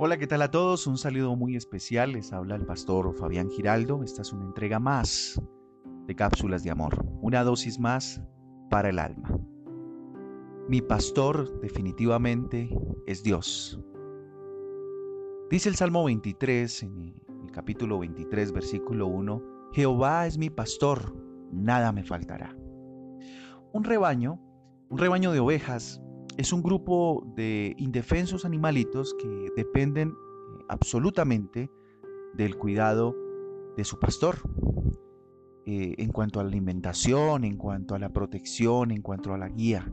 Hola, ¿qué tal a todos? Un saludo muy especial. Les habla el pastor Fabián Giraldo. Esta es una entrega más de cápsulas de amor, una dosis más para el alma. Mi pastor definitivamente es Dios. Dice el Salmo 23, en el capítulo 23, versículo 1, Jehová es mi pastor, nada me faltará. Un rebaño, un rebaño de ovejas, es un grupo de indefensos animalitos que dependen eh, absolutamente del cuidado de su pastor. Eh, en cuanto a la alimentación, en cuanto a la protección, en cuanto a la guía.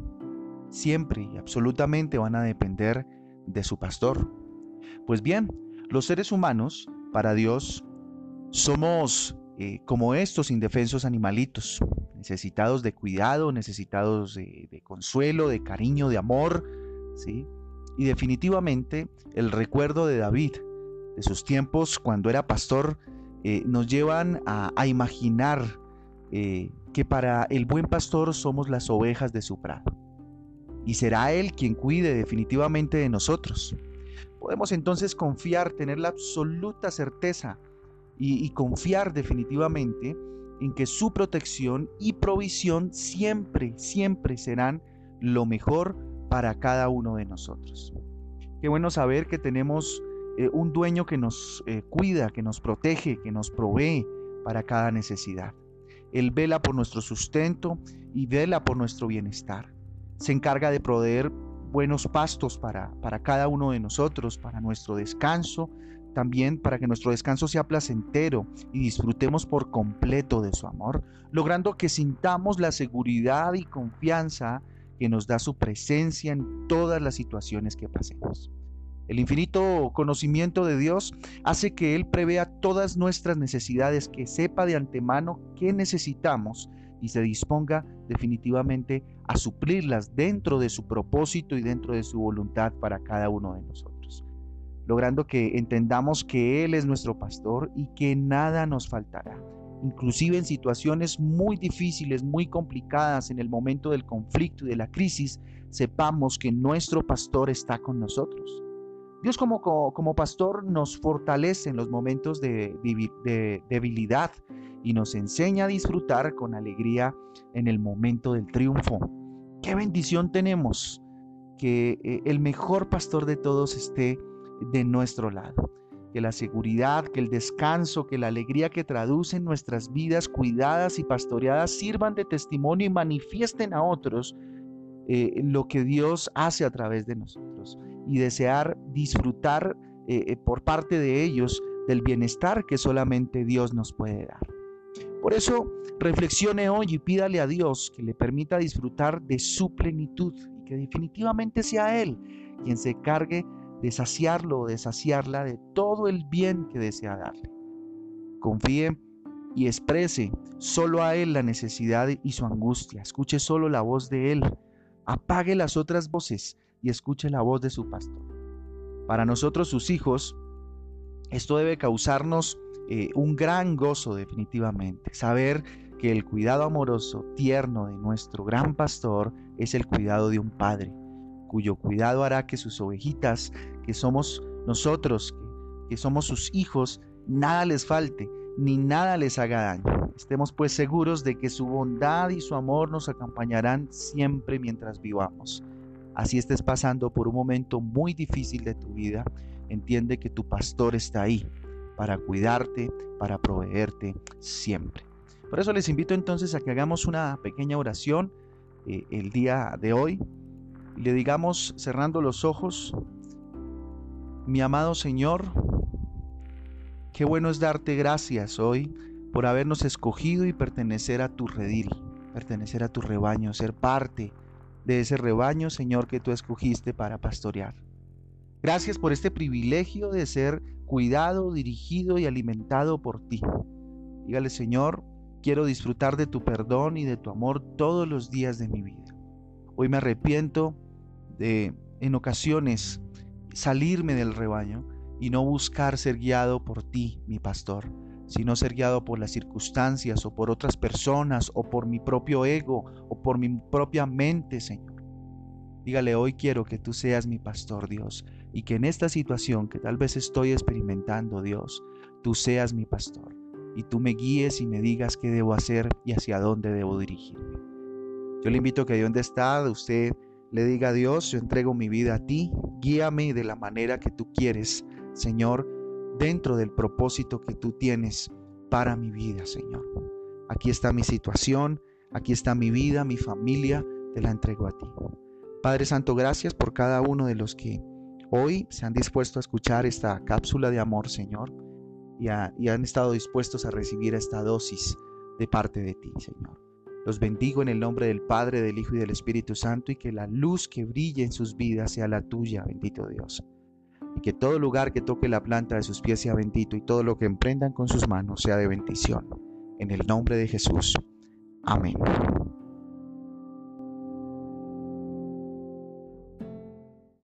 Siempre y absolutamente van a depender de su pastor. Pues bien, los seres humanos, para Dios, somos eh, como estos indefensos animalitos, necesitados de cuidado, necesitados de, consuelo, de cariño, de amor, ¿sí? Y definitivamente el recuerdo de David, de sus tiempos cuando era pastor, eh, nos llevan a, imaginar eh, que para el buen pastor somos las ovejas de su prado. Y será Él quien cuide definitivamente de nosotros. Podemos entonces confiar, tener la absoluta certeza y confiar definitivamente en que su protección y provisión siempre, siempre serán lo mejor para cada uno de nosotros. Qué bueno saber que tenemos eh, un dueño que nos eh, cuida, que nos protege, que nos provee para cada necesidad. Él vela por nuestro sustento y vela por nuestro bienestar. Se encarga de proveer buenos pastos para, para cada uno de nosotros, para nuestro descanso, también para que nuestro descanso sea placentero y disfrutemos por completo de su amor, logrando que sintamos la seguridad y confianza que nos da su presencia en todas las situaciones que pasemos. El infinito conocimiento de Dios hace que Él prevea todas nuestras necesidades, que sepa de antemano qué necesitamos y se disponga definitivamente a suplirlas dentro de su propósito y dentro de su voluntad para cada uno de nosotros logrando que entendamos que Él es nuestro pastor y que nada nos faltará. Inclusive en situaciones muy difíciles, muy complicadas, en el momento del conflicto y de la crisis, sepamos que nuestro pastor está con nosotros. Dios como, como, pastor nos fortalece en los momentos de, de debilidad y nos enseña a disfrutar con alegría en el momento del triunfo. Qué bendición tenemos que eh, el mejor pastor de todos esté de nuestro lado. Que la seguridad, que el descanso, que la alegría que traducen nuestras vidas cuidadas y pastoreadas sirvan de testimonio y manifiesten a otros eh, lo que Dios hace a través de nosotros y desear disfrutar eh, eh, por parte de ellos del bienestar que solamente Dios nos puede dar. Por eso, reflexione hoy y pídale a Dios que le permita disfrutar de su plenitud y que definitivamente sea Él quien se cargue de saciarlo o de saciarla de todo el bien que desea darle. Confíe y exprese solo a Él la necesidad y su angustia. Escuche solo la voz de Él. Apague las otras voces y escuche la voz de su pastor. Para nosotros, sus hijos, esto debe causarnos eh, un gran gozo definitivamente. Saber que el cuidado amoroso, tierno de nuestro gran pastor es el cuidado de un padre cuyo cuidado hará que sus ovejitas, que somos nosotros, que, somos sus hijos, nada les falte, ni nada les haga daño. Estemos pues seguros de que su bondad y su amor nos acompañarán siempre mientras vivamos. Así estés pasando por un momento muy difícil de tu vida, entiende que tu pastor está ahí para cuidarte, para proveerte siempre. Por eso les invito entonces a que hagamos una pequeña oración eh, el día de hoy le digamos cerrando los ojos, mi amado Señor, qué bueno es darte gracias hoy por habernos escogido y pertenecer a tu redil, pertenecer a tu rebaño, ser parte de ese rebaño, Señor, que tú escogiste para pastorear. Gracias por este privilegio de ser cuidado, dirigido y alimentado por ti. Dígale, Señor, quiero disfrutar de tu perdón y de tu amor todos los días de mi vida. Hoy me arrepiento de en ocasiones salirme del rebaño y no buscar ser guiado por ti, mi pastor, sino ser guiado por las circunstancias o por otras personas o por mi propio ego o por mi propia mente, Señor. Dígale, hoy quiero que tú seas mi pastor, Dios. y que en esta situación que tal vez estoy experimentando, Dios, tú seas mi pastor y tú me guíes y me digas qué debo hacer y hacia dónde debo dirigirme. Yo le invito a que de donde está usted le diga a Dios, yo entrego mi vida a ti, guíame de la manera que tú quieres, Señor, dentro del propósito que tú tienes para mi vida, Señor. Aquí está mi situación, aquí está mi vida, mi familia, te la entrego a ti. Padre Santo, gracias por cada uno de los que hoy se han dispuesto a escuchar esta cápsula de amor, Señor, y, han estado dispuestos a recibir esta dosis de parte de ti, Señor. Los bendigo en el nombre del Padre, del Hijo y del Espíritu Santo y que la luz que brille en sus vidas sea la tuya, bendito Dios. Y que todo lugar que toque la planta de sus pies sea bendito y todo lo que emprendan con sus manos sea de bendición. En el nombre de Jesús. Amén.